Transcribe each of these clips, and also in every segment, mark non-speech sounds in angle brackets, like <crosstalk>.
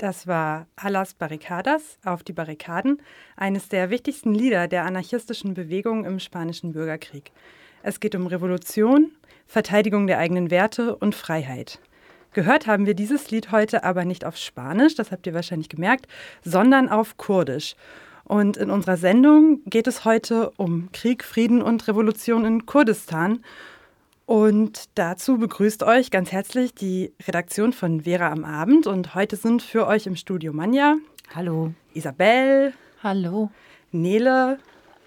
Das war Alas Barricadas auf die Barrikaden, eines der wichtigsten Lieder der anarchistischen Bewegung im Spanischen Bürgerkrieg. Es geht um Revolution, Verteidigung der eigenen Werte und Freiheit. Gehört haben wir dieses Lied heute aber nicht auf Spanisch, das habt ihr wahrscheinlich gemerkt, sondern auf Kurdisch. Und in unserer Sendung geht es heute um Krieg, Frieden und Revolution in Kurdistan. Und dazu begrüßt euch ganz herzlich die Redaktion von Vera am Abend. Und heute sind für euch im Studio Manja, Hallo. Isabel, Hallo. Nele,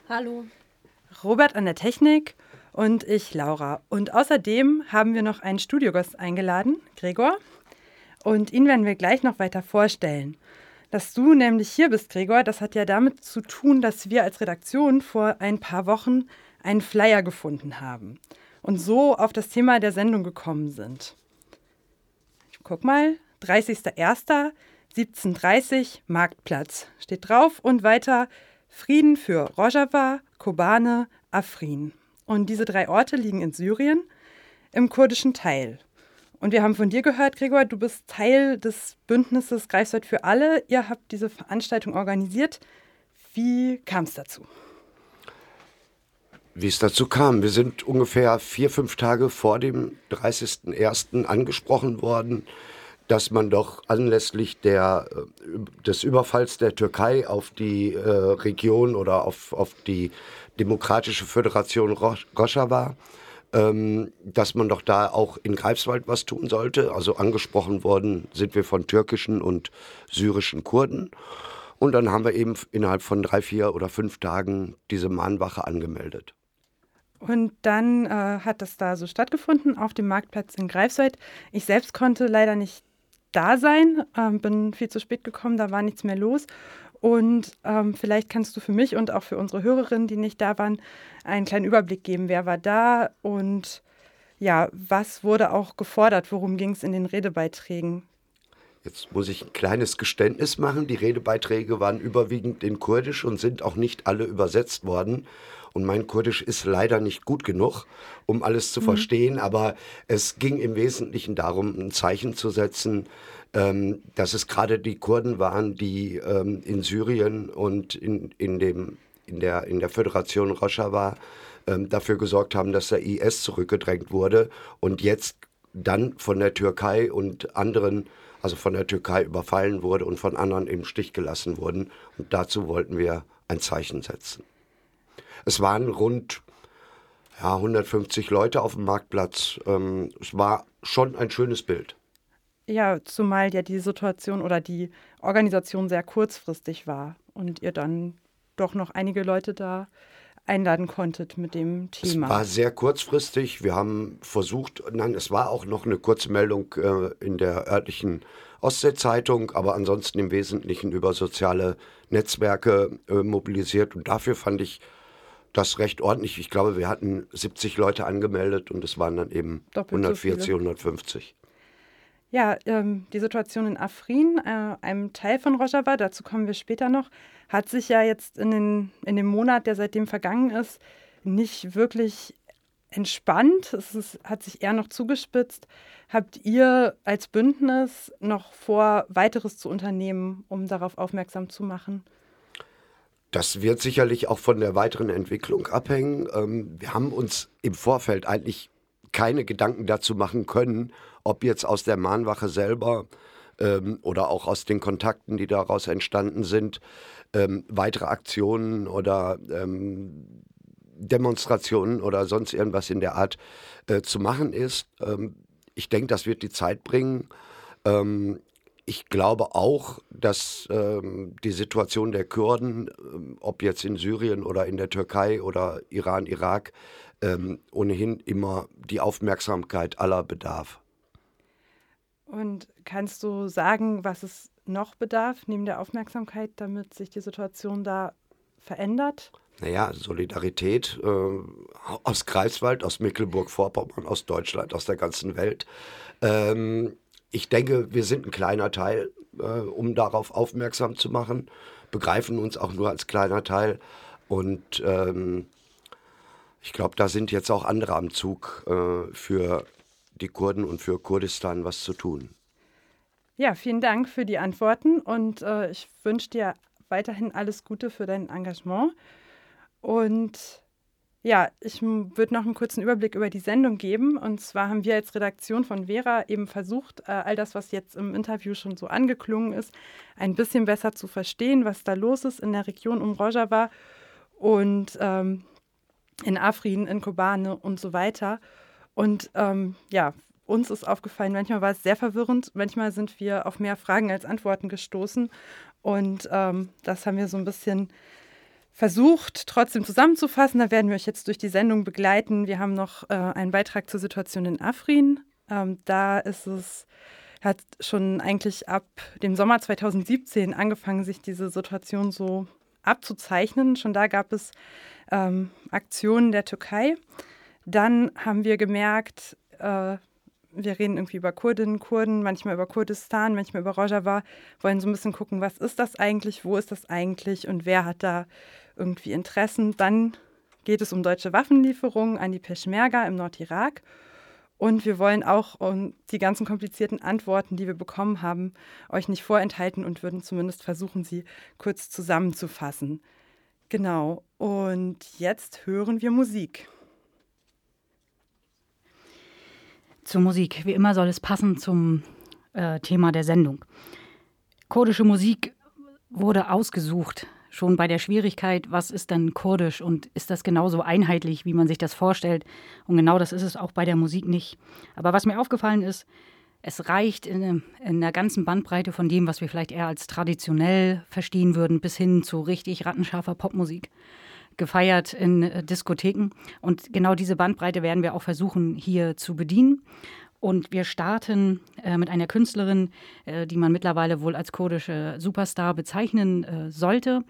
Hallo. Robert an der Technik und ich, Laura. Und außerdem haben wir noch einen Studiogast eingeladen, Gregor. Und ihn werden wir gleich noch weiter vorstellen. Dass du nämlich hier bist, Gregor, das hat ja damit zu tun, dass wir als Redaktion vor ein paar Wochen einen Flyer gefunden haben und so auf das Thema der Sendung gekommen sind. Ich guck mal, 30.01.1730 Marktplatz steht drauf und weiter Frieden für Rojava, Kobane, Afrin. Und diese drei Orte liegen in Syrien im kurdischen Teil. Und wir haben von dir gehört, Gregor, du bist Teil des Bündnisses Greifswald für alle. Ihr habt diese Veranstaltung organisiert. Wie kam es dazu? Wie es dazu kam, wir sind ungefähr vier, fünf Tage vor dem 30.01. angesprochen worden, dass man doch anlässlich der, äh, des Überfalls der Türkei auf die äh, Region oder auf, auf die Demokratische Föderation Ro- Rojava, ähm, dass man doch da auch in Greifswald was tun sollte. Also angesprochen worden sind wir von türkischen und syrischen Kurden. Und dann haben wir eben innerhalb von drei, vier oder fünf Tagen diese Mahnwache angemeldet. Und dann äh, hat das da so stattgefunden auf dem Marktplatz in Greifswald. Ich selbst konnte leider nicht da sein, ähm, bin viel zu spät gekommen, da war nichts mehr los. Und ähm, vielleicht kannst du für mich und auch für unsere Hörerinnen, die nicht da waren, einen kleinen Überblick geben, wer war da und ja, was wurde auch gefordert, worum ging es in den Redebeiträgen? Jetzt muss ich ein kleines Geständnis machen. Die Redebeiträge waren überwiegend in Kurdisch und sind auch nicht alle übersetzt worden. Und mein Kurdisch ist leider nicht gut genug, um alles zu verstehen. Aber es ging im Wesentlichen darum, ein Zeichen zu setzen, ähm, dass es gerade die Kurden waren, die ähm, in Syrien und in, in, dem, in, der, in der Föderation Rojava ähm, dafür gesorgt haben, dass der IS zurückgedrängt wurde und jetzt dann von der Türkei und anderen, also von der Türkei überfallen wurde und von anderen im Stich gelassen wurden. Und dazu wollten wir ein Zeichen setzen. Es waren rund ja, 150 Leute auf dem Marktplatz. Ähm, es war schon ein schönes Bild. Ja, zumal ja die Situation oder die Organisation sehr kurzfristig war und ihr dann doch noch einige Leute da einladen konntet mit dem Thema. Es war sehr kurzfristig. Wir haben versucht, nein, es war auch noch eine kurze Meldung äh, in der örtlichen Ostsee-Zeitung, aber ansonsten im Wesentlichen über soziale Netzwerke äh, mobilisiert. Und dafür fand ich das recht ordentlich. Ich glaube, wir hatten 70 Leute angemeldet und es waren dann eben Doppelt so 140, viele. 150. Ja, ähm, die Situation in Afrin, äh, einem Teil von Rojava, dazu kommen wir später noch, hat sich ja jetzt in, den, in dem Monat, der seitdem vergangen ist, nicht wirklich entspannt. Es ist, hat sich eher noch zugespitzt. Habt ihr als Bündnis noch vor, weiteres zu unternehmen, um darauf aufmerksam zu machen? Das wird sicherlich auch von der weiteren Entwicklung abhängen. Ähm, wir haben uns im Vorfeld eigentlich keine Gedanken dazu machen können, ob jetzt aus der Mahnwache selber ähm, oder auch aus den Kontakten, die daraus entstanden sind, ähm, weitere Aktionen oder ähm, Demonstrationen oder sonst irgendwas in der Art äh, zu machen ist. Ähm, ich denke, das wird die Zeit bringen. Ähm, ich glaube auch, dass ähm, die Situation der Kurden, ob jetzt in Syrien oder in der Türkei oder Iran, Irak, ähm, ohnehin immer die Aufmerksamkeit aller bedarf. Und kannst du sagen, was es noch bedarf, neben der Aufmerksamkeit, damit sich die Situation da verändert? Naja, Solidarität äh, aus Greifswald, aus Mecklenburg-Vorpommern, aus Deutschland, aus der ganzen Welt. Ähm, ich denke, wir sind ein kleiner Teil, äh, um darauf aufmerksam zu machen, begreifen uns auch nur als kleiner Teil. Und ähm, ich glaube, da sind jetzt auch andere am Zug äh, für die Kurden und für Kurdistan was zu tun. Ja, vielen Dank für die Antworten und äh, ich wünsche dir weiterhin alles Gute für dein Engagement. Und ja, ich würde noch einen kurzen Überblick über die Sendung geben. Und zwar haben wir als Redaktion von Vera eben versucht, äh, all das, was jetzt im Interview schon so angeklungen ist, ein bisschen besser zu verstehen, was da los ist in der Region um Rojava und ähm, in Afrin, in Kobane und so weiter. Und ähm, ja, uns ist aufgefallen, manchmal war es sehr verwirrend, manchmal sind wir auf mehr Fragen als Antworten gestoßen. Und ähm, das haben wir so ein bisschen versucht, trotzdem zusammenzufassen. Da werden wir euch jetzt durch die Sendung begleiten. Wir haben noch äh, einen Beitrag zur Situation in Afrin. Ähm, da ist es, hat schon eigentlich ab dem Sommer 2017 angefangen, sich diese Situation so abzuzeichnen. Schon da gab es ähm, Aktionen der Türkei. Dann haben wir gemerkt, äh, wir reden irgendwie über Kurdinnen, Kurden, manchmal über Kurdistan, manchmal über Rojava, wollen so ein bisschen gucken, was ist das eigentlich, wo ist das eigentlich und wer hat da irgendwie Interessen. Dann geht es um deutsche Waffenlieferungen an die Peschmerga im Nordirak. Und wir wollen auch die ganzen komplizierten Antworten, die wir bekommen haben, euch nicht vorenthalten und würden zumindest versuchen, sie kurz zusammenzufassen. Genau. Und jetzt hören wir Musik. Zur Musik. Wie immer soll es passen zum äh, Thema der Sendung. Kurdische Musik wurde ausgesucht, schon bei der Schwierigkeit, was ist denn kurdisch und ist das genauso einheitlich, wie man sich das vorstellt. Und genau das ist es auch bei der Musik nicht. Aber was mir aufgefallen ist, es reicht in, in der ganzen Bandbreite von dem, was wir vielleicht eher als traditionell verstehen würden, bis hin zu richtig rattenscharfer Popmusik gefeiert in äh, Diskotheken. Und genau diese Bandbreite werden wir auch versuchen hier zu bedienen. Und wir starten äh, mit einer Künstlerin, äh, die man mittlerweile wohl als kurdische Superstar bezeichnen äh, sollte.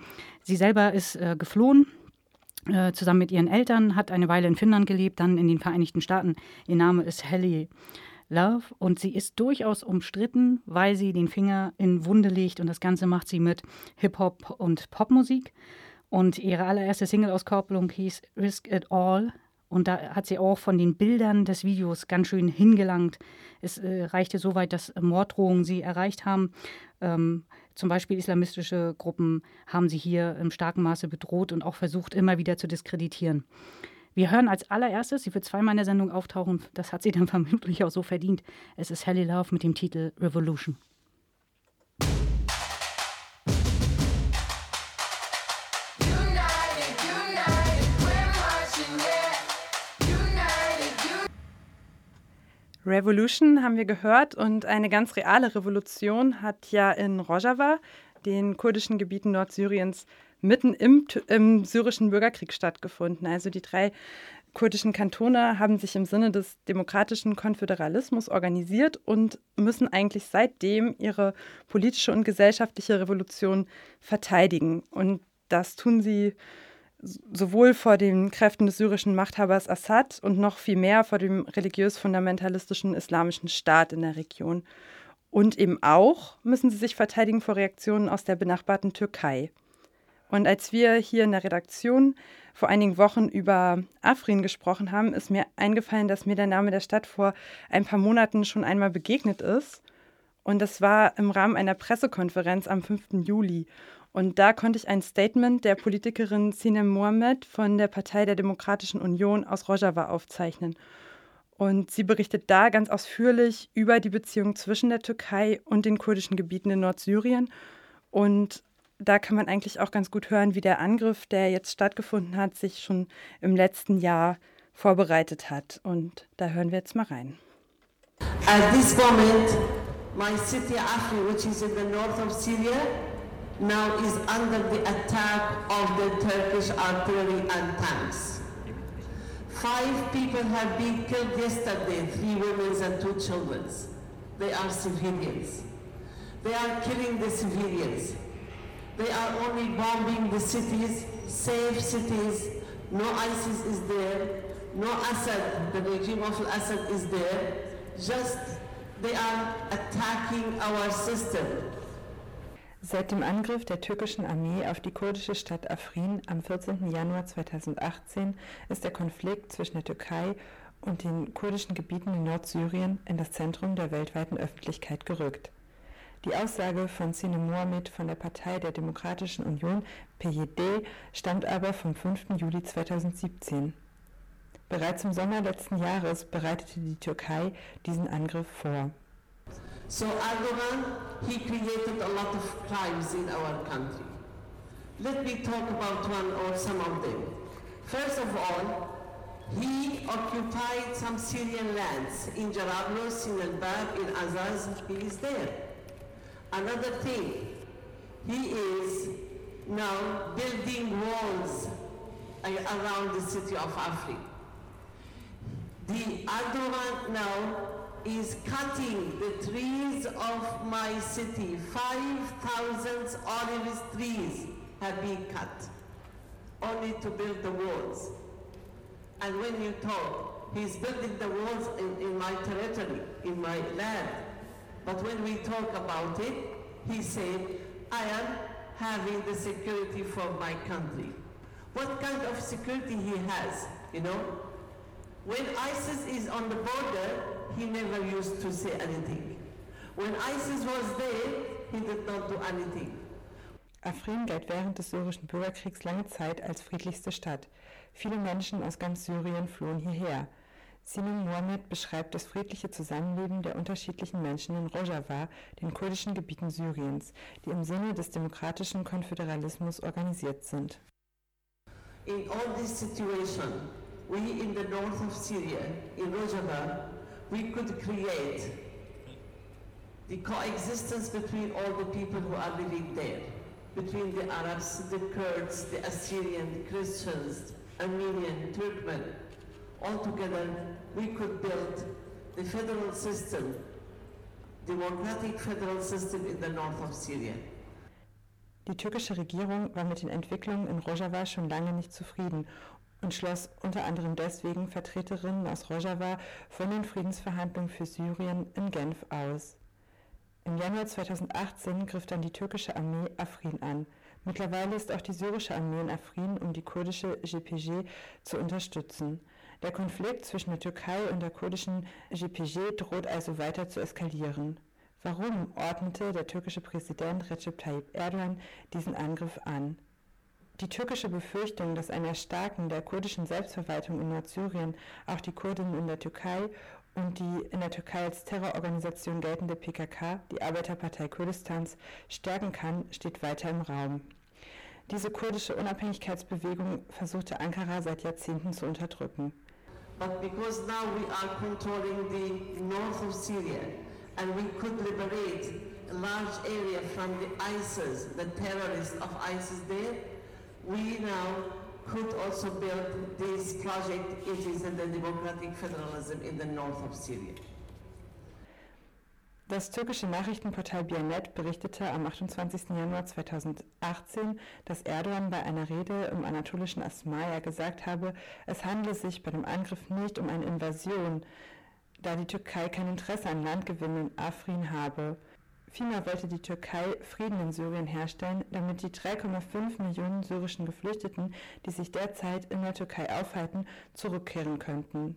Sie selber ist äh, geflohen. Äh, zusammen mit ihren Eltern, hat eine Weile in Finnland gelebt, dann in den Vereinigten Staaten. Ihr Name ist Helly Love und sie ist durchaus umstritten, weil sie den Finger in Wunde legt und das Ganze macht sie mit Hip-Hop und Popmusik. Und ihre allererste Single-Auskopplung hieß Risk It All. Und da hat sie auch von den Bildern des Videos ganz schön hingelangt. Es äh, reichte so weit, dass Morddrohungen sie erreicht haben. Ähm, zum Beispiel islamistische Gruppen haben sie hier im starken Maße bedroht und auch versucht, immer wieder zu diskreditieren. Wir hören als allererstes, sie wird zweimal in der Sendung auftauchen, das hat sie dann <laughs> vermutlich auch so verdient. Es ist Helly Love mit dem Titel Revolution. Revolution haben wir gehört und eine ganz reale Revolution hat ja in Rojava, den kurdischen Gebieten Nordsyriens, mitten im, im syrischen Bürgerkrieg stattgefunden. Also die drei kurdischen Kantone haben sich im Sinne des demokratischen Konföderalismus organisiert und müssen eigentlich seitdem ihre politische und gesellschaftliche Revolution verteidigen. Und das tun sie sowohl vor den Kräften des syrischen Machthabers Assad und noch viel mehr vor dem religiös-fundamentalistischen islamischen Staat in der Region. Und eben auch müssen sie sich verteidigen vor Reaktionen aus der benachbarten Türkei. Und als wir hier in der Redaktion vor einigen Wochen über Afrin gesprochen haben, ist mir eingefallen, dass mir der Name der Stadt vor ein paar Monaten schon einmal begegnet ist. Und das war im Rahmen einer Pressekonferenz am 5. Juli. Und da konnte ich ein Statement der Politikerin Sinem Mohammed von der Partei der Demokratischen Union aus Rojava aufzeichnen. Und sie berichtet da ganz ausführlich über die Beziehung zwischen der Türkei und den kurdischen Gebieten in Nordsyrien. Und da kann man eigentlich auch ganz gut hören, wie der Angriff, der jetzt stattgefunden hat, sich schon im letzten Jahr vorbereitet hat. Und da hören wir jetzt mal rein. At this moment, my city Afrin, which is in the north of Syria, now is under the attack of the Turkish artillery and tanks. Five people have been killed yesterday, three women and two children. they are civilians. They are killing the civilians. They are only bombing the cities, safe cities. No ISIS is there. No Assad, the regime of Assad is there. Just they are attacking our system. Seit dem Angriff der türkischen Armee auf die kurdische Stadt Afrin am 14. Januar 2018 ist der Konflikt zwischen der Türkei und den kurdischen Gebieten in Nordsyrien in das Zentrum der weltweiten Öffentlichkeit gerückt. Die Aussage von Sinem Mohamed von der Partei der Demokratischen Union, PYD, stammt aber vom 5. Juli 2017. Bereits im Sommer letzten Jahres bereitete die Türkei diesen Angriff vor. So Erdogan, he created a lot of crimes in our country. Let me talk about one or some of them. First of all, he occupied some Syrian lands in Jarablus, in Al-Bab, in Azaz, he is there. Another thing, he is now building walls around the city of Afrin. The Erdogan now is cutting the trees of my city. 5,000 olive trees have been cut only to build the walls. And when you talk, he's building the walls in, in my territory, in my land. But when we talk about it, he said, I am having the security for my country. What kind of security he has, you know? When ISIS is on the border, he never used to say anything. When ISIS was there, he did not do anything. Afrin galt während des syrischen Bürgerkriegs lange Zeit als friedlichste Stadt. Viele Menschen aus ganz Syrien flohen hierher. Sinan Mohammed beschreibt das friedliche Zusammenleben der unterschiedlichen Menschen in Rojava, den kurdischen Gebieten Syriens, die im Sinne des demokratischen Konföderalismus organisiert sind. In all this situation, we in the north of Syria, in Rojava, we could create the coexistence between all the people who are living there, between the Arabs, the Kurds, the Assyrian, the Christians, Armenian, Turkmen. All together, we could build the federal system, democratic federal system in the north of Syria. Die türkische Regierung war mit den Entwicklungen in Rojava schon lange nicht zufrieden und schloss unter anderem deswegen Vertreterinnen aus Rojava von den Friedensverhandlungen für Syrien in Genf aus. Im Januar 2018 griff dann die türkische Armee Afrin an. Mittlerweile ist auch die syrische Armee in Afrin, um die kurdische GPG zu unterstützen. Der Konflikt zwischen der Türkei und der kurdischen GPG droht also weiter zu eskalieren. Warum ordnete der türkische Präsident Recep Tayyip Erdogan diesen Angriff an? Die türkische Befürchtung, dass ein Erstarken der kurdischen Selbstverwaltung in Nordsyrien auch die Kurdinnen in der Türkei und die in der Türkei als Terrororganisation geltende PKK, die Arbeiterpartei Kurdistans, stärken kann, steht weiter im Raum. Diese kurdische Unabhängigkeitsbewegung versuchte Ankara seit Jahrzehnten zu unterdrücken. But because now we are controlling the north of Syria and we could liberate a large area from the ISIS, the terrorists of ISIS there, we now could also build this project. It is in the democratic federalism in the north of Syria. Das türkische Nachrichtenportal Bianet berichtete am 28. Januar 2018, dass Erdogan bei einer Rede im anatolischen Asmaya gesagt habe, es handle sich bei dem Angriff nicht um eine Invasion, da die Türkei kein Interesse an Landgewinnen in Afrin habe. Vielmehr wollte die Türkei Frieden in Syrien herstellen, damit die 3,5 Millionen syrischen Geflüchteten, die sich derzeit in der Türkei aufhalten, zurückkehren könnten.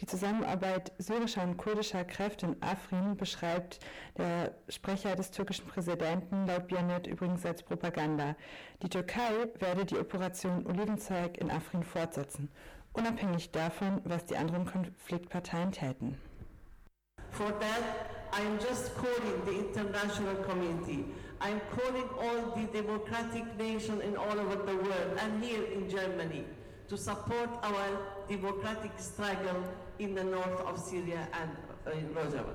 Die Zusammenarbeit syrischer und kurdischer Kräfte in Afrin beschreibt der Sprecher des türkischen Präsidenten laut Bianet übrigens als Propaganda. Die Türkei werde die Operation Olivenzeug in Afrin fortsetzen, unabhängig davon, was die anderen Konfliktparteien täten. For that, I'm just calling the international community. I'm calling all the democratic nations in all over the world and here in Germany to support our democratic struggle in the north of Syria and uh, in Rojava.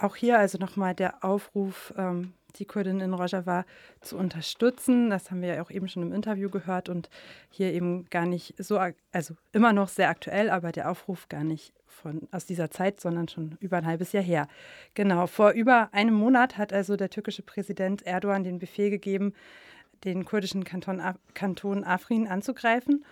Auch hier also nochmal der Aufruf, ähm, die Kurdinnen in Rojava zu unterstützen. Das haben wir ja auch eben schon im Interview gehört und hier eben gar nicht so, also immer noch sehr aktuell, aber der Aufruf gar nicht von, aus dieser Zeit, sondern schon über ein halbes Jahr her. Genau, vor über einem Monat hat also der türkische Präsident Erdogan den Befehl gegeben, den kurdischen Kanton, Kanton Afrin anzugreifen.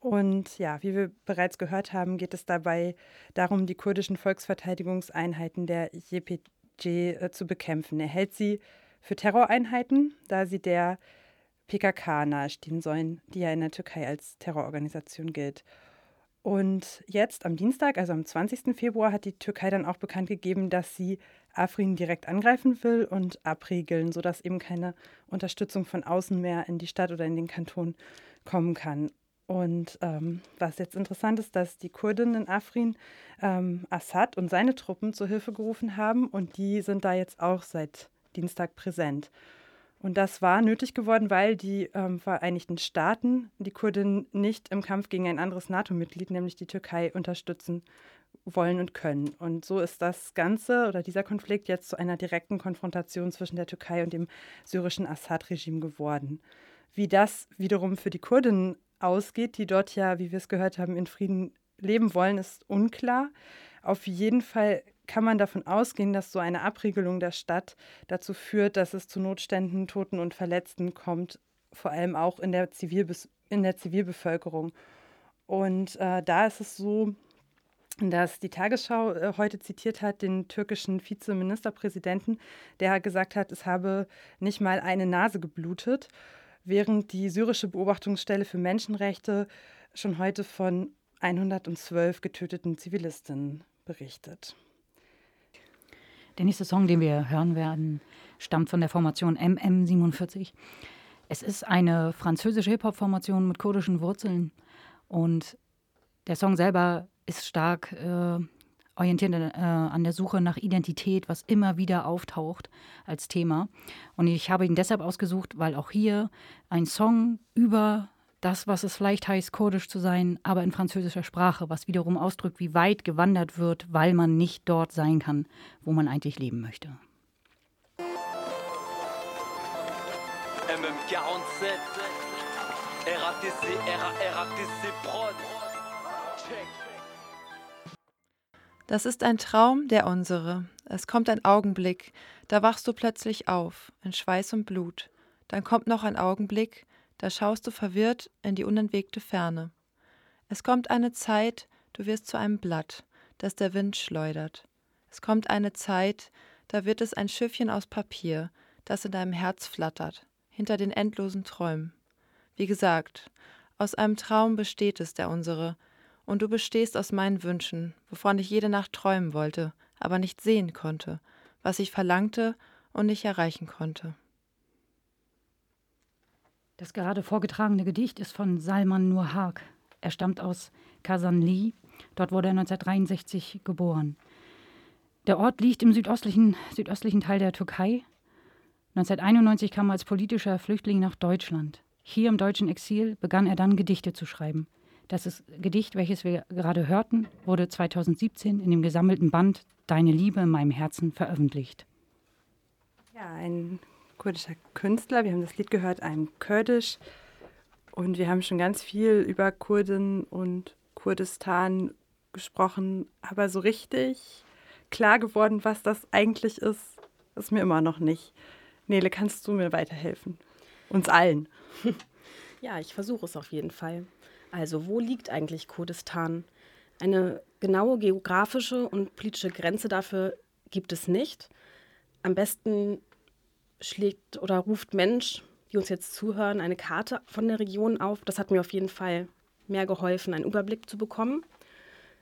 Und ja, wie wir bereits gehört haben, geht es dabei darum, die kurdischen Volksverteidigungseinheiten der YPG äh, zu bekämpfen. Er hält sie für Terroreinheiten, da sie der PKK nahestehen sollen, die ja in der Türkei als Terrororganisation gilt. Und jetzt am Dienstag, also am 20. Februar, hat die Türkei dann auch bekannt gegeben, dass sie Afrin direkt angreifen will und abriegeln, sodass eben keine Unterstützung von außen mehr in die Stadt oder in den Kanton kommen kann. Und ähm, was jetzt interessant ist, dass die Kurden in Afrin ähm, Assad und seine Truppen zur Hilfe gerufen haben und die sind da jetzt auch seit Dienstag präsent. Und das war nötig geworden, weil die ähm, Vereinigten Staaten die Kurden nicht im Kampf gegen ein anderes NATO-Mitglied, nämlich die Türkei, unterstützen wollen und können. Und so ist das Ganze oder dieser Konflikt jetzt zu einer direkten Konfrontation zwischen der Türkei und dem syrischen Assad-Regime geworden. Wie das wiederum für die Kurden ausgeht, die dort ja, wie wir es gehört haben, in Frieden leben wollen, ist unklar. Auf jeden Fall kann man davon ausgehen, dass so eine Abriegelung der Stadt dazu führt, dass es zu Notständen, Toten und Verletzten kommt, vor allem auch in der, Zivilbes in der Zivilbevölkerung. Und äh, da ist es so, dass die Tagesschau äh, heute zitiert hat den türkischen Vizeministerpräsidenten, der gesagt hat, es habe nicht mal eine Nase geblutet, während die syrische Beobachtungsstelle für Menschenrechte schon heute von 112 getöteten Zivilistinnen berichtet. Der nächste Song, den wir hören werden, stammt von der Formation MM47. Es ist eine französische Hip-Hop-Formation mit kurdischen Wurzeln und der Song selber ist stark äh, orientiert äh, an der Suche nach Identität, was immer wieder auftaucht als Thema. Und ich habe ihn deshalb ausgesucht, weil auch hier ein Song über das, was es vielleicht heißt, kurdisch zu sein, aber in französischer Sprache, was wiederum ausdrückt, wie weit gewandert wird, weil man nicht dort sein kann, wo man eigentlich leben möchte. MM47, RATC, RATC Prod. Das ist ein Traum, der unsere. Es kommt ein Augenblick, da wachst du plötzlich auf, in Schweiß und Blut. Dann kommt noch ein Augenblick, da schaust du verwirrt in die unentwegte Ferne. Es kommt eine Zeit, du wirst zu einem Blatt, das der Wind schleudert. Es kommt eine Zeit, da wird es ein Schiffchen aus Papier, das in deinem Herz flattert, hinter den endlosen Träumen. Wie gesagt, aus einem Traum besteht es, der unsere, und du bestehst aus meinen Wünschen, wovon ich jede Nacht träumen wollte, aber nicht sehen konnte, was ich verlangte und nicht erreichen konnte. Das gerade vorgetragene Gedicht ist von Salman Nur Haag. Er stammt aus Kasanli. Dort wurde er 1963 geboren. Der Ort liegt im südöstlichen, südöstlichen Teil der Türkei. 1991 kam er als politischer Flüchtling nach Deutschland. Hier im deutschen Exil begann er dann Gedichte zu schreiben. Das ist Gedicht, welches wir gerade hörten, wurde 2017 in dem gesammelten Band Deine Liebe in meinem Herzen veröffentlicht. Ja, ein kurdischer Künstler. Wir haben das Lied gehört, einem Kurdisch. Und wir haben schon ganz viel über Kurden und Kurdistan gesprochen. Aber so richtig klar geworden, was das eigentlich ist, ist mir immer noch nicht. Nele, kannst du mir weiterhelfen? Uns allen. <laughs> Ja, ich versuche es auf jeden Fall. Also, wo liegt eigentlich Kurdistan? Eine genaue geografische und politische Grenze dafür gibt es nicht. Am besten schlägt oder ruft Mensch, die uns jetzt zuhören, eine Karte von der Region auf. Das hat mir auf jeden Fall mehr geholfen, einen Überblick zu bekommen.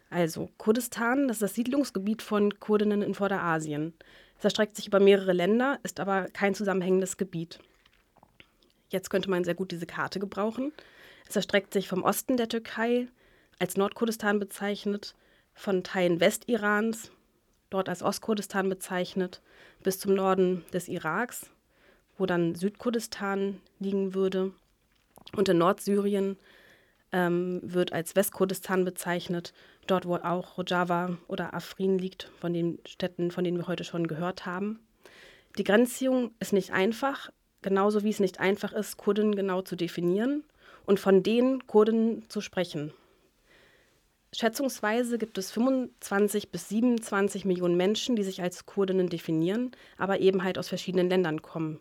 Also, Kurdistan, das ist das Siedlungsgebiet von Kurdinnen in Vorderasien. Es erstreckt sich über mehrere Länder, ist aber kein zusammenhängendes Gebiet. Jetzt könnte man sehr gut diese Karte gebrauchen. Es erstreckt sich vom Osten der Türkei, als Nordkurdistan bezeichnet, von Teilen Westirans, dort als Ostkurdistan bezeichnet, bis zum Norden des Iraks, wo dann Südkurdistan liegen würde. Und in Nordsyrien ähm, wird als Westkurdistan bezeichnet, dort wo auch Rojava oder Afrin liegt, von den Städten, von denen wir heute schon gehört haben. Die Grenzziehung ist nicht einfach, genauso wie es nicht einfach ist, Kurden genau zu definieren und von den Kurden zu sprechen. Schätzungsweise gibt es 25 bis 27 Millionen Menschen, die sich als Kurdinnen definieren, aber eben halt aus verschiedenen Ländern kommen.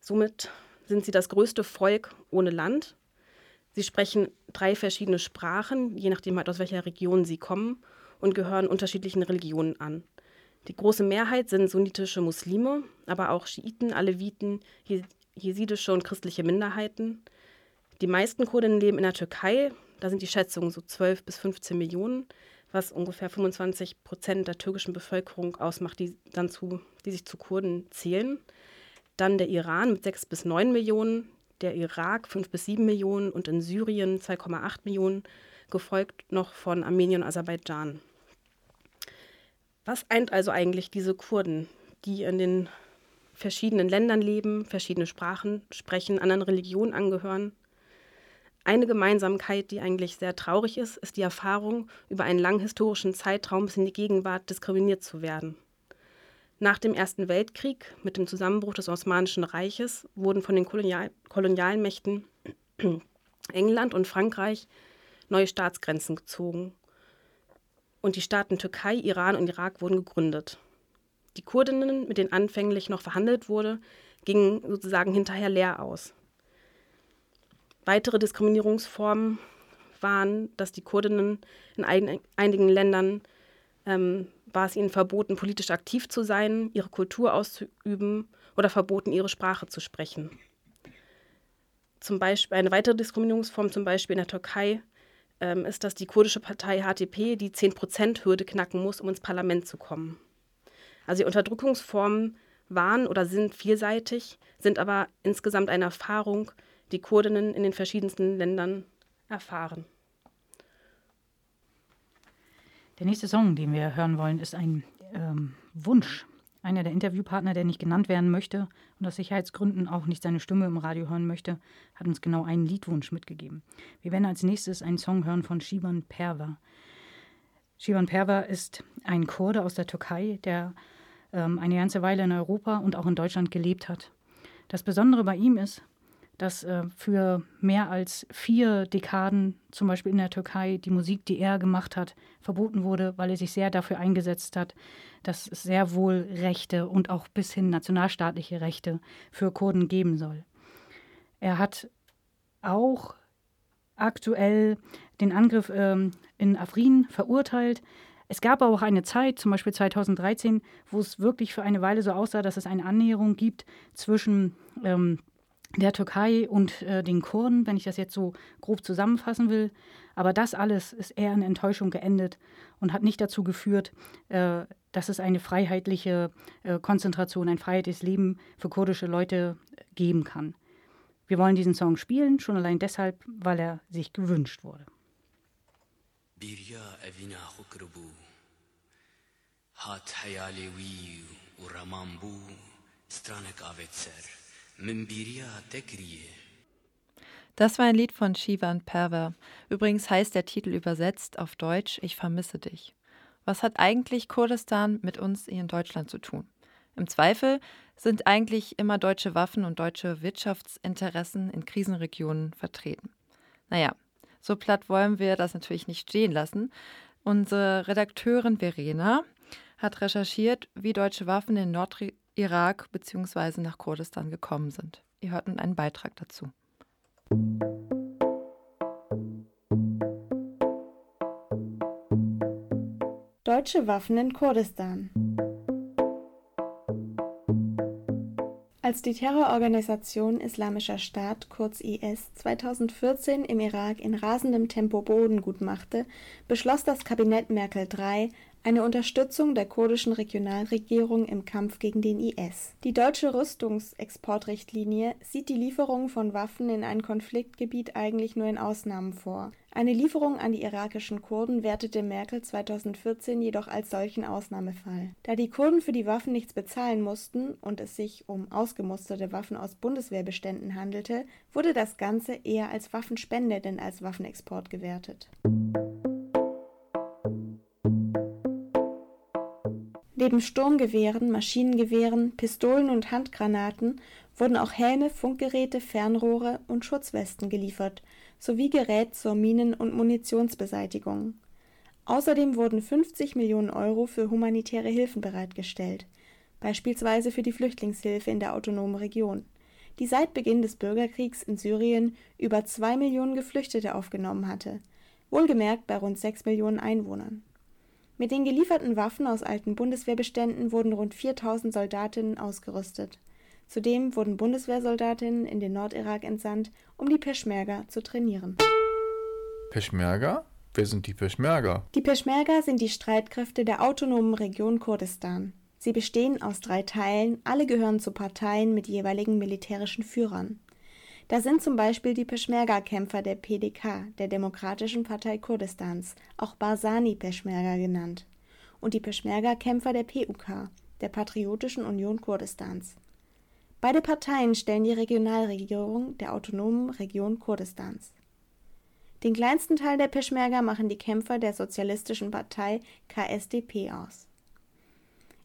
Somit sind sie das größte Volk ohne Land. Sie sprechen drei verschiedene Sprachen, je nachdem halt aus welcher Region sie kommen und gehören unterschiedlichen Religionen an. Die große Mehrheit sind sunnitische Muslime, aber auch Schiiten, Aleviten, jesidische und christliche Minderheiten. Die meisten Kurdinnen leben in der Türkei, da sind die Schätzungen so 12 bis 15 Millionen, was ungefähr 25 Prozent der türkischen Bevölkerung ausmacht, die, dann zu, die sich zu Kurden zählen. Dann der Iran mit 6 bis 9 Millionen, der Irak 5 bis 7 Millionen und in Syrien 2,8 Millionen, gefolgt noch von Armenien und Aserbaidschan. Was eint also eigentlich diese Kurden, die in den verschiedenen Ländern leben, verschiedene Sprachen sprechen, anderen Religionen angehören? Eine Gemeinsamkeit, die eigentlich sehr traurig ist, ist die Erfahrung, über einen langen historischen Zeitraum bis in die Gegenwart diskriminiert zu werden. Nach dem Ersten Weltkrieg, mit dem Zusammenbruch des Osmanischen Reiches, wurden von den Kolonial Kolonialmächten <clears throat> England und Frankreich neue Staatsgrenzen gezogen. Und die Staaten Türkei, Iran und Irak wurden gegründet. Die Kurdinnen, mit denen anfänglich noch verhandelt wurde, gingen sozusagen hinterher leer aus. Weitere Diskriminierungsformen waren, dass die Kurdinnen in einigen Ländern ähm, war es ihnen verboten, politisch aktiv zu sein, ihre Kultur auszuüben oder verboten, ihre Sprache zu sprechen. Zum Beispiel eine weitere Diskriminierungsform, zum Beispiel in der Türkei, ähm, ist, dass die kurdische Partei HTP die 10%-Hürde knacken muss, um ins Parlament zu kommen. Also die Unterdrückungsformen waren oder sind vielseitig, sind aber insgesamt eine Erfahrung, die Kurdinnen in den verschiedensten Ländern erfahren. Der nächste Song, den wir hören wollen, ist ein ähm, Wunsch. Einer der Interviewpartner, der nicht genannt werden möchte und aus Sicherheitsgründen auch nicht seine Stimme im Radio hören möchte, hat uns genau einen Liedwunsch mitgegeben. Wir werden als nächstes einen Song hören von Shivan Perver. Shivan Perver ist ein Kurde aus der Türkei, der ähm, eine ganze Weile in Europa und auch in Deutschland gelebt hat. Das Besondere bei ihm ist, dass äh, für mehr als vier Dekaden, zum Beispiel in der Türkei, die Musik, die er gemacht hat, verboten wurde, weil er sich sehr dafür eingesetzt hat, dass es sehr wohl Rechte und auch bis hin nationalstaatliche Rechte für Kurden geben soll. Er hat auch aktuell den Angriff ähm, in Afrin verurteilt. Es gab aber auch eine Zeit, zum Beispiel 2013, wo es wirklich für eine Weile so aussah, dass es eine Annäherung gibt zwischen ähm, der Türkei und äh, den Kurden, wenn ich das jetzt so grob zusammenfassen will. Aber das alles ist eher in Enttäuschung geendet und hat nicht dazu geführt, äh, dass es eine freiheitliche äh, Konzentration, ein freiheitliches Leben für kurdische Leute geben kann. Wir wollen diesen Song spielen, schon allein deshalb, weil er sich gewünscht wurde. hat hayali wi u ramambu stranek avetser das war ein Lied von Shivan Perver. Übrigens heißt der Titel übersetzt auf Deutsch Ich vermisse dich. Was hat eigentlich Kurdistan mit uns hier in Deutschland zu tun? Im Zweifel sind eigentlich immer deutsche Waffen und deutsche Wirtschaftsinteressen in Krisenregionen vertreten. Naja, so platt wollen wir das natürlich nicht stehen lassen. Unsere Redakteurin Verena hat recherchiert, wie deutsche Waffen in Nordre Irak bzw. nach Kurdistan gekommen sind. Ihr hört nun einen Beitrag dazu. Deutsche Waffen in Kurdistan Als die Terrororganisation Islamischer Staat kurz IS 2014 im Irak in rasendem Tempo Boden gut machte, beschloss das Kabinett Merkel III eine Unterstützung der kurdischen Regionalregierung im Kampf gegen den IS. Die deutsche Rüstungsexportrichtlinie sieht die Lieferung von Waffen in ein Konfliktgebiet eigentlich nur in Ausnahmen vor. Eine Lieferung an die irakischen Kurden wertete Merkel 2014 jedoch als solchen Ausnahmefall. Da die Kurden für die Waffen nichts bezahlen mussten und es sich um ausgemusterte Waffen aus Bundeswehrbeständen handelte, wurde das Ganze eher als Waffenspende denn als Waffenexport gewertet Neben Sturmgewehren, Maschinengewehren, Pistolen und Handgranaten wurden auch Helme, Funkgeräte, Fernrohre und Schutzwesten geliefert, sowie Gerät zur Minen- und Munitionsbeseitigung. Außerdem wurden 50 Millionen Euro für humanitäre Hilfen bereitgestellt, beispielsweise für die Flüchtlingshilfe in der autonomen Region, die seit Beginn des Bürgerkriegs in Syrien über zwei Millionen Geflüchtete aufgenommen hatte, wohlgemerkt bei rund sechs Millionen Einwohnern. Mit den gelieferten Waffen aus alten Bundeswehrbeständen wurden rund 4000 Soldatinnen ausgerüstet. Zudem wurden Bundeswehrsoldatinnen in den Nordirak entsandt, um die Peschmerga zu trainieren. Peschmerga? Wer sind die Peschmerga? Die Peschmerga sind die Streitkräfte der autonomen Region Kurdistan. Sie bestehen aus drei Teilen, alle gehören zu Parteien mit jeweiligen militärischen Führern. Da sind zum Beispiel die Peschmerga-Kämpfer der PDK, der Demokratischen Partei Kurdistans, auch Barsani Peschmerga genannt, und die Peschmerga-Kämpfer der PUK, der Patriotischen Union Kurdistans. Beide Parteien stellen die Regionalregierung der autonomen Region Kurdistans. Den kleinsten Teil der Peschmerga machen die Kämpfer der Sozialistischen Partei KSDP aus.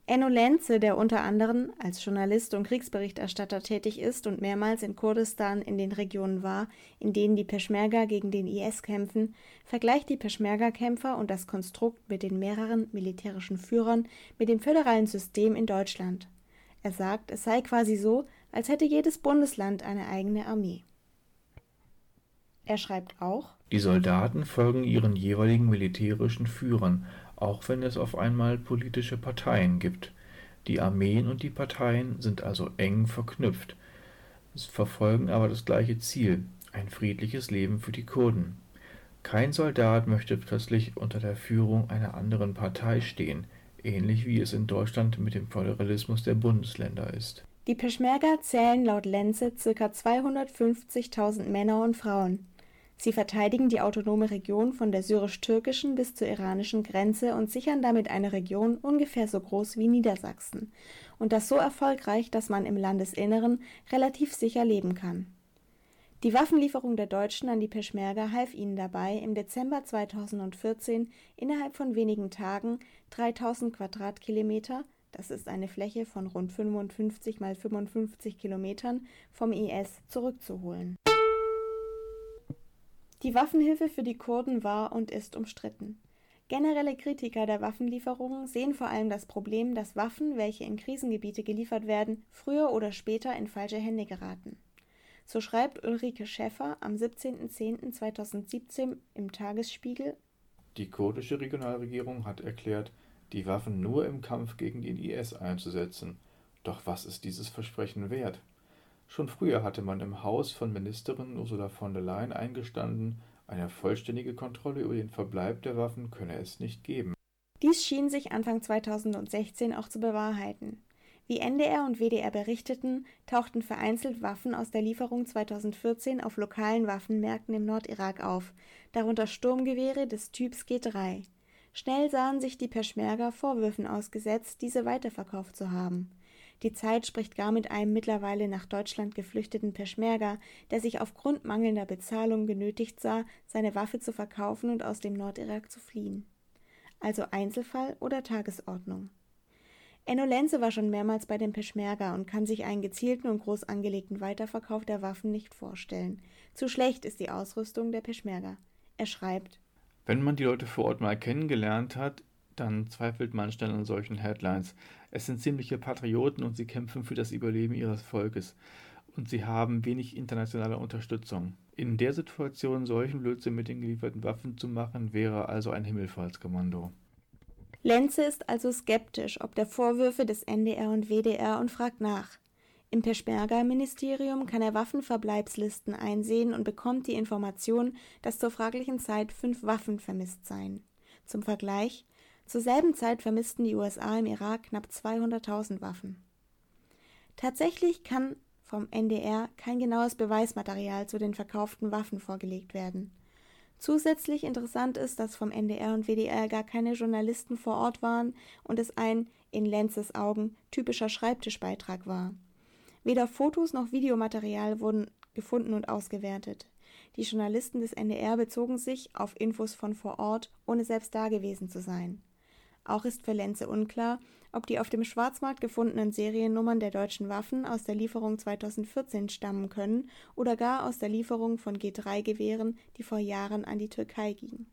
Enno Lenze, der unter anderem als Journalist und Kriegsberichterstatter tätig ist und mehrmals in Kurdistan in den Regionen war, in denen die Peschmerga gegen den IS kämpfen, vergleicht die Peschmerga-Kämpfer und das Konstrukt mit den mehreren militärischen Führern mit dem föderalen System in Deutschland. Er sagt, es sei quasi so, als hätte jedes Bundesland eine eigene Armee. Er schreibt auch, die Soldaten folgen ihren jeweiligen militärischen Führern, auch wenn es auf einmal politische Parteien gibt. Die Armeen und die Parteien sind also eng verknüpft, verfolgen aber das gleiche Ziel, ein friedliches Leben für die Kurden. Kein Soldat möchte plötzlich unter der Führung einer anderen Partei stehen, ähnlich wie es in Deutschland mit dem Föderalismus der Bundesländer ist. Die Peschmerga zählen laut Lenze ca. 250.000 Männer und Frauen. Sie verteidigen die autonome Region von der syrisch-türkischen bis zur iranischen Grenze und sichern damit eine Region ungefähr so groß wie Niedersachsen, und das so erfolgreich, dass man im Landesinneren relativ sicher leben kann. Die Waffenlieferung der Deutschen an die Peschmerga half ihnen dabei, im Dezember 2014 innerhalb von wenigen Tagen 3000 Quadratkilometer, das ist eine Fläche von rund 55 mal 55 Kilometern, vom IS zurückzuholen. Die Waffenhilfe für die Kurden war und ist umstritten. Generelle Kritiker der Waffenlieferungen sehen vor allem das Problem, dass Waffen, welche in Krisengebiete geliefert werden, früher oder später in falsche Hände geraten. So schreibt Ulrike Schäffer am 17.10.2017 im Tagesspiegel Die kurdische Regionalregierung hat erklärt, die Waffen nur im Kampf gegen den IS einzusetzen. Doch was ist dieses Versprechen wert? Schon früher hatte man im Haus von Ministerin Ursula von der Leyen eingestanden, eine vollständige Kontrolle über den Verbleib der Waffen könne es nicht geben. Dies schien sich Anfang 2016 auch zu bewahrheiten. Wie NDR und WDR berichteten, tauchten vereinzelt Waffen aus der Lieferung 2014 auf lokalen Waffenmärkten im Nordirak auf, darunter Sturmgewehre des Typs G3. Schnell sahen sich die Peschmerga Vorwürfen ausgesetzt, diese weiterverkauft zu haben. Die Zeit spricht gar mit einem mittlerweile nach Deutschland geflüchteten Peschmerga, der sich aufgrund mangelnder Bezahlung genötigt sah, seine Waffe zu verkaufen und aus dem Nordirak zu fliehen. Also Einzelfall oder Tagesordnung. Enno Lenze war schon mehrmals bei den Peschmerga und kann sich einen gezielten und groß angelegten Weiterverkauf der Waffen nicht vorstellen. Zu schlecht ist die Ausrüstung der Peschmerga. Er schreibt: Wenn man die Leute vor Ort mal kennengelernt hat, dann zweifelt man schnell an solchen Headlines. Es sind ziemliche Patrioten und sie kämpfen für das Überleben ihres Volkes. Und sie haben wenig internationale Unterstützung. In der Situation solchen Blödsinn mit den gelieferten Waffen zu machen, wäre also ein Himmelfahrtskommando. Lenze ist also skeptisch ob der Vorwürfe des NDR und WDR und fragt nach. Im Peschmerga-Ministerium kann er Waffenverbleibslisten einsehen und bekommt die Information, dass zur fraglichen Zeit fünf Waffen vermisst seien. Zum Vergleich, zur selben Zeit vermissten die USA im Irak knapp 200.000 Waffen. Tatsächlich kann vom NDR kein genaues Beweismaterial zu den verkauften Waffen vorgelegt werden. Zusätzlich interessant ist, dass vom NDR und WDR gar keine Journalisten vor Ort waren und es ein, in Lenzes Augen, typischer Schreibtischbeitrag war. Weder Fotos noch Videomaterial wurden gefunden und ausgewertet. Die Journalisten des NDR bezogen sich auf Infos von vor Ort, ohne selbst dagewesen zu sein. Auch ist für Lenze unklar, ob die auf dem Schwarzmarkt gefundenen Seriennummern der deutschen Waffen aus der Lieferung 2014 stammen können oder gar aus der Lieferung von G3-Gewehren, die vor Jahren an die Türkei gingen.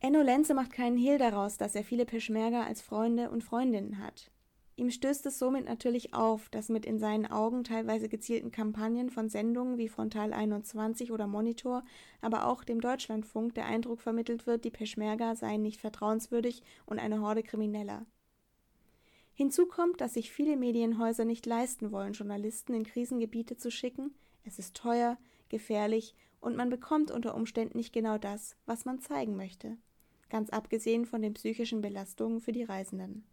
Enno Lenze macht keinen Hehl daraus, dass er viele Peschmerga als Freunde und Freundinnen hat. Ihm stößt es somit natürlich auf, dass mit in seinen Augen teilweise gezielten Kampagnen von Sendungen wie Frontal 21 oder Monitor, aber auch dem Deutschlandfunk der Eindruck vermittelt wird, die Peschmerga seien nicht vertrauenswürdig und eine Horde Krimineller. Hinzu kommt, dass sich viele Medienhäuser nicht leisten wollen, Journalisten in Krisengebiete zu schicken. Es ist teuer, gefährlich und man bekommt unter Umständen nicht genau das, was man zeigen möchte. Ganz abgesehen von den psychischen Belastungen für die Reisenden.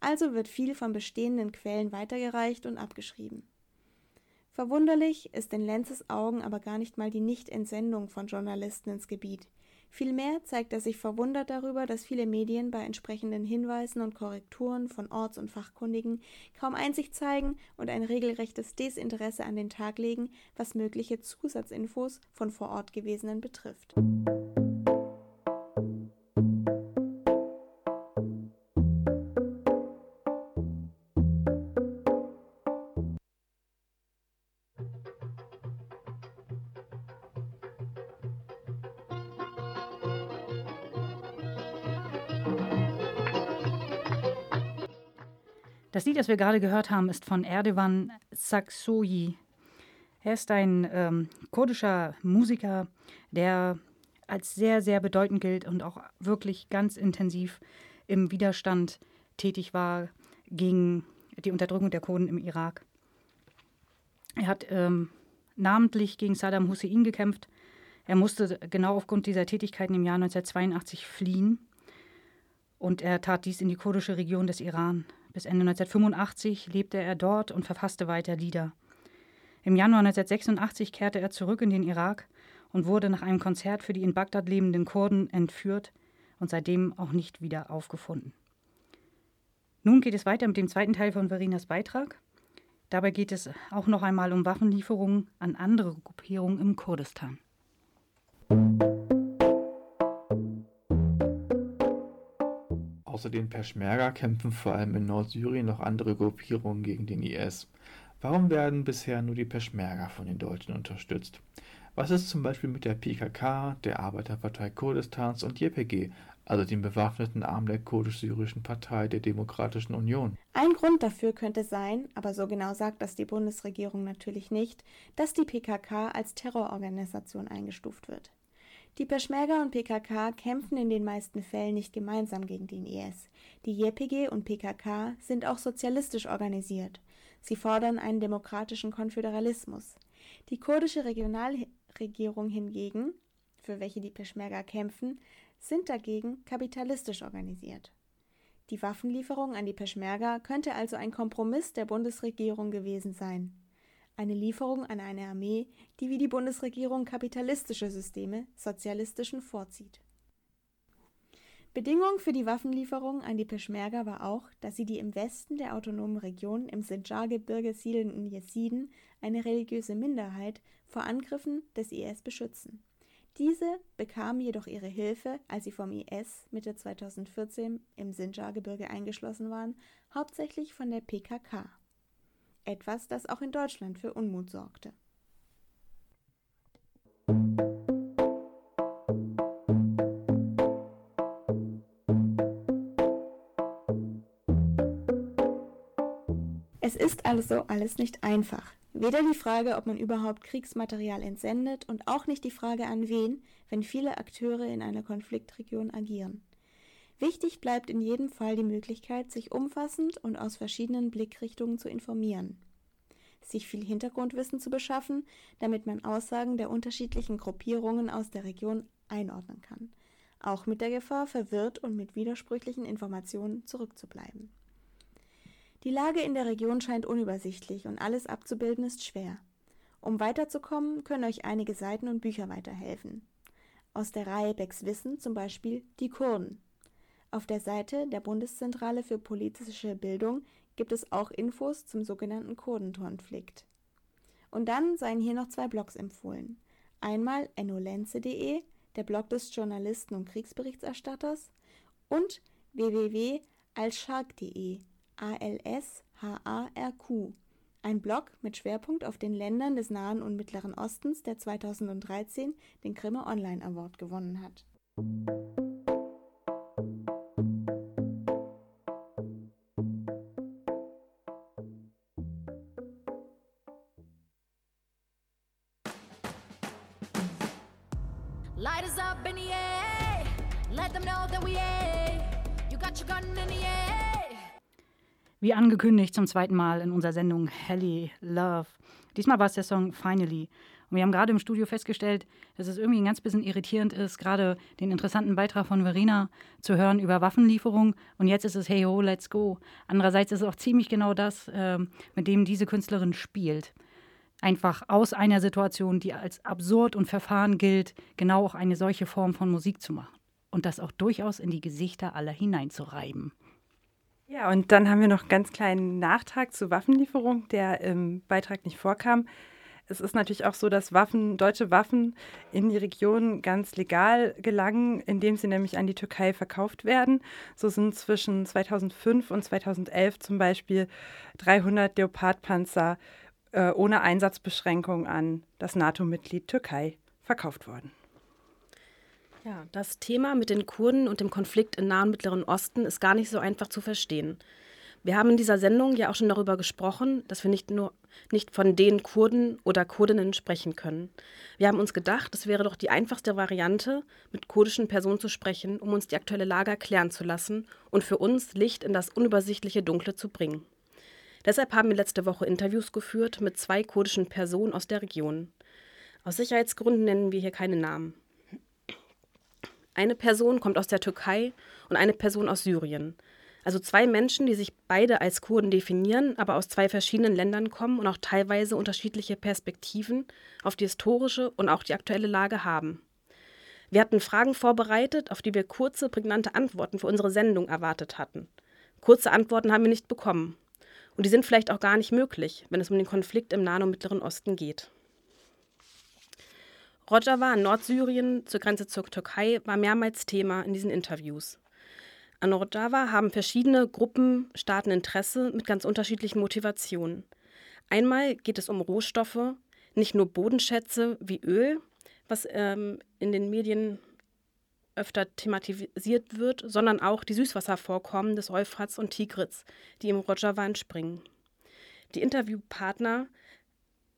Also wird viel von bestehenden Quellen weitergereicht und abgeschrieben. Verwunderlich ist in Lenzes Augen aber gar nicht mal die Nicht-Entsendung von Journalisten ins Gebiet. Vielmehr zeigt er sich verwundert darüber, dass viele Medien bei entsprechenden Hinweisen und Korrekturen von Orts- und Fachkundigen kaum Einsicht zeigen und ein regelrechtes Desinteresse an den Tag legen, was mögliche Zusatzinfos von vor Ort Gewesenen betrifft. Das Lied, das wir gerade gehört haben, ist von Erdogan Saksoyi. Er ist ein ähm, kurdischer Musiker, der als sehr, sehr bedeutend gilt und auch wirklich ganz intensiv im Widerstand tätig war gegen die Unterdrückung der Kurden im Irak. Er hat ähm, namentlich gegen Saddam Hussein gekämpft. Er musste genau aufgrund dieser Tätigkeiten im Jahr 1982 fliehen. Und er tat dies in die kurdische Region des Iran. Bis Ende 1985 lebte er dort und verfasste weiter Lieder. Im Januar 1986 kehrte er zurück in den Irak und wurde nach einem Konzert für die in Bagdad lebenden Kurden entführt und seitdem auch nicht wieder aufgefunden. Nun geht es weiter mit dem zweiten Teil von Verinas Beitrag. Dabei geht es auch noch einmal um Waffenlieferungen an andere Gruppierungen im Kurdistan. Außer den Peschmerga kämpfen vor allem in Nordsyrien noch andere Gruppierungen gegen den IS. Warum werden bisher nur die Peschmerga von den Deutschen unterstützt? Was ist zum Beispiel mit der PKK, der Arbeiterpartei Kurdistans und JPG, also dem bewaffneten Arm der kurdisch-syrischen Partei der Demokratischen Union? Ein Grund dafür könnte sein, aber so genau sagt das die Bundesregierung natürlich nicht, dass die PKK als Terrororganisation eingestuft wird. Die Peschmerga und PKK kämpfen in den meisten Fällen nicht gemeinsam gegen den IS. Die JPG und PKK sind auch sozialistisch organisiert. Sie fordern einen demokratischen Konföderalismus. Die kurdische Regionalregierung hingegen, für welche die Peschmerga kämpfen, sind dagegen kapitalistisch organisiert. Die Waffenlieferung an die Peschmerga könnte also ein Kompromiss der Bundesregierung gewesen sein eine Lieferung an eine Armee, die wie die Bundesregierung kapitalistische Systeme sozialistischen vorzieht. Bedingung für die Waffenlieferung an die Peschmerga war auch, dass sie die im Westen der autonomen Region im Sinjar-Gebirge siedelnden Jesiden, eine religiöse Minderheit, vor Angriffen des IS beschützen. Diese bekamen jedoch ihre Hilfe, als sie vom IS Mitte 2014 im Sinjar-Gebirge eingeschlossen waren, hauptsächlich von der PKK etwas, das auch in Deutschland für Unmut sorgte. Es ist also alles nicht einfach. Weder die Frage, ob man überhaupt Kriegsmaterial entsendet und auch nicht die Frage an wen, wenn viele Akteure in einer Konfliktregion agieren. Wichtig bleibt in jedem Fall die Möglichkeit, sich umfassend und aus verschiedenen Blickrichtungen zu informieren, sich viel Hintergrundwissen zu beschaffen, damit man Aussagen der unterschiedlichen Gruppierungen aus der Region einordnen kann, auch mit der Gefahr, verwirrt und mit widersprüchlichen Informationen zurückzubleiben. Die Lage in der Region scheint unübersichtlich und alles abzubilden ist schwer. Um weiterzukommen, können euch einige Seiten und Bücher weiterhelfen. Aus der Reihe Becks Wissen zum Beispiel Die Kurden auf der Seite der Bundeszentrale für politische Bildung gibt es auch Infos zum sogenannten Kurdenkonflikt. Und dann seien hier noch zwei Blogs empfohlen. einmal ennolenze.de, der Blog des Journalisten und Kriegsberichterstatters, und www.alsharq.de, A-L-S-H-A-R-Q, ein Blog mit Schwerpunkt auf den Ländern des Nahen und Mittleren Ostens, der 2013 den Grimme Online Award gewonnen hat. Angekündigt zum zweiten Mal in unserer Sendung Helly Love. Diesmal war es der Song Finally. Und wir haben gerade im Studio festgestellt, dass es irgendwie ein ganz bisschen irritierend ist, gerade den interessanten Beitrag von Verena zu hören über Waffenlieferung. Und jetzt ist es Hey Ho, let's go. Andererseits ist es auch ziemlich genau das, äh, mit dem diese Künstlerin spielt. Einfach aus einer Situation, die als absurd und verfahren gilt, genau auch eine solche Form von Musik zu machen. Und das auch durchaus in die Gesichter aller hineinzureiben. Ja, und dann haben wir noch einen ganz kleinen Nachtrag zur Waffenlieferung, der im Beitrag nicht vorkam. Es ist natürlich auch so, dass Waffen, deutsche Waffen in die Region ganz legal gelangen, indem sie nämlich an die Türkei verkauft werden. So sind zwischen 2005 und 2011 zum Beispiel 300 Leopardpanzer äh, ohne Einsatzbeschränkung an das NATO-Mitglied Türkei verkauft worden. Ja, das Thema mit den Kurden und dem Konflikt im Nahen Mittleren Osten ist gar nicht so einfach zu verstehen. Wir haben in dieser Sendung ja auch schon darüber gesprochen, dass wir nicht nur nicht von den Kurden oder Kurdinnen sprechen können. Wir haben uns gedacht, es wäre doch die einfachste Variante, mit kurdischen Personen zu sprechen, um uns die aktuelle Lage erklären zu lassen und für uns Licht in das unübersichtliche Dunkle zu bringen. Deshalb haben wir letzte Woche Interviews geführt mit zwei kurdischen Personen aus der Region. Aus Sicherheitsgründen nennen wir hier keine Namen. Eine Person kommt aus der Türkei und eine Person aus Syrien. Also zwei Menschen, die sich beide als Kurden definieren, aber aus zwei verschiedenen Ländern kommen und auch teilweise unterschiedliche Perspektiven auf die historische und auch die aktuelle Lage haben. Wir hatten Fragen vorbereitet, auf die wir kurze, prägnante Antworten für unsere Sendung erwartet hatten. Kurze Antworten haben wir nicht bekommen. Und die sind vielleicht auch gar nicht möglich, wenn es um den Konflikt im Nahen und Mittleren Osten geht. Rojava in Nordsyrien zur Grenze zur Türkei war mehrmals Thema in diesen Interviews. An Rojava haben verschiedene Gruppen Staaten Interesse mit ganz unterschiedlichen Motivationen. Einmal geht es um Rohstoffe, nicht nur Bodenschätze wie Öl, was ähm, in den Medien öfter thematisiert wird, sondern auch die Süßwasservorkommen des Euphrats und Tigris, die im Rojava entspringen. Die Interviewpartner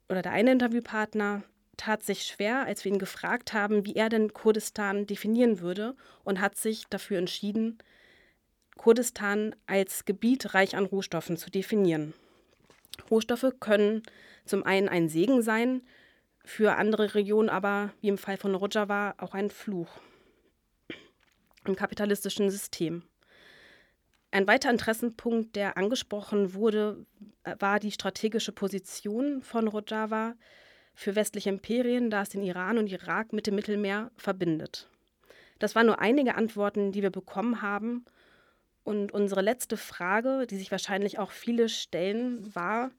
oder der eine Interviewpartner tat sich schwer, als wir ihn gefragt haben, wie er denn Kurdistan definieren würde und hat sich dafür entschieden, Kurdistan als Gebiet reich an Rohstoffen zu definieren. Rohstoffe können zum einen ein Segen sein, für andere Regionen aber, wie im Fall von Rojava, auch ein Fluch im kapitalistischen System. Ein weiterer Interessenpunkt, der angesprochen wurde, war die strategische Position von Rojava für westliche Imperien, da es den Iran und Irak mit dem Mittelmeer verbindet. Das waren nur einige Antworten, die wir bekommen haben. Und unsere letzte Frage, die sich wahrscheinlich auch viele stellen, war,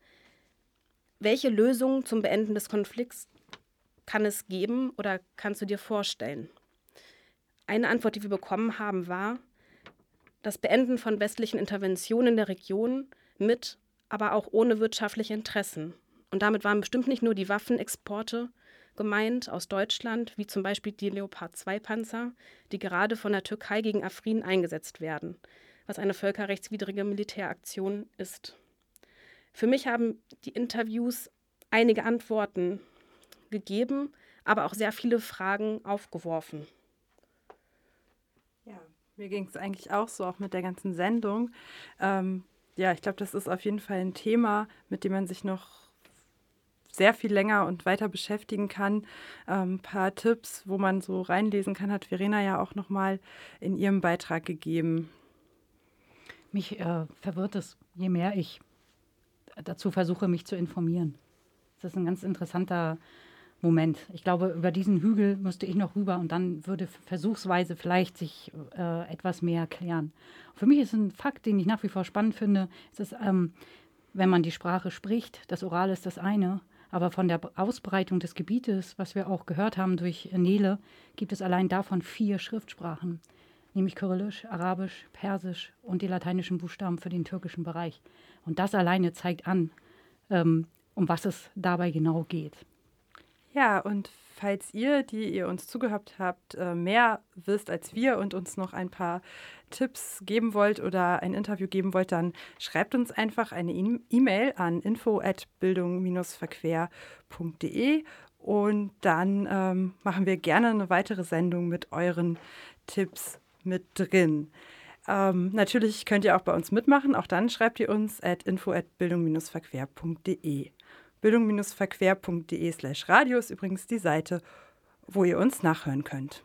welche Lösung zum Beenden des Konflikts kann es geben oder kannst du dir vorstellen? Eine Antwort, die wir bekommen haben, war, das Beenden von westlichen Interventionen in der Region mit, aber auch ohne wirtschaftliche Interessen. Und damit waren bestimmt nicht nur die Waffenexporte gemeint aus Deutschland, wie zum Beispiel die Leopard 2 Panzer, die gerade von der Türkei gegen Afrin eingesetzt werden, was eine völkerrechtswidrige Militäraktion ist. Für mich haben die Interviews einige Antworten gegeben, aber auch sehr viele Fragen aufgeworfen. Ja, mir ging es eigentlich auch so, auch mit der ganzen Sendung. Ähm, ja, ich glaube, das ist auf jeden Fall ein Thema, mit dem man sich noch sehr viel länger und weiter beschäftigen kann. Ein ähm, paar Tipps, wo man so reinlesen kann, hat Verena ja auch nochmal in ihrem Beitrag gegeben. Mich äh, verwirrt es, je mehr ich dazu versuche, mich zu informieren. Das ist ein ganz interessanter Moment. Ich glaube, über diesen Hügel müsste ich noch rüber und dann würde versuchsweise vielleicht sich äh, etwas mehr klären. Für mich ist ein Fakt, den ich nach wie vor spannend finde, ist, dass, ähm, wenn man die Sprache spricht, das Oral ist das eine, Aber von der Ausbreitung des Gebietes, was wir auch gehört haben durch Nele, gibt es allein davon vier Schriftsprachen, nämlich Kyrillisch, Arabisch, Persisch und die lateinischen Buchstaben für den türkischen Bereich. Und das alleine zeigt an, ähm, um was es dabei genau geht. Ja, und falls ihr, die ihr uns zugehört habt, äh, mehr wisst als wir und uns noch ein paar Tipps geben wollt oder ein Interview geben wollt, dann schreibt uns einfach eine E-Mail an info@bildung-verquer.de und dann ähm, machen wir gerne eine weitere Sendung mit euren Tipps mit drin. Ähm, natürlich könnt ihr auch bei uns mitmachen. Auch dann schreibt ihr uns at info@bildung-verquer.de. Bildung-verquer.de slash radio ist übrigens die Seite, wo ihr uns nachhören könnt.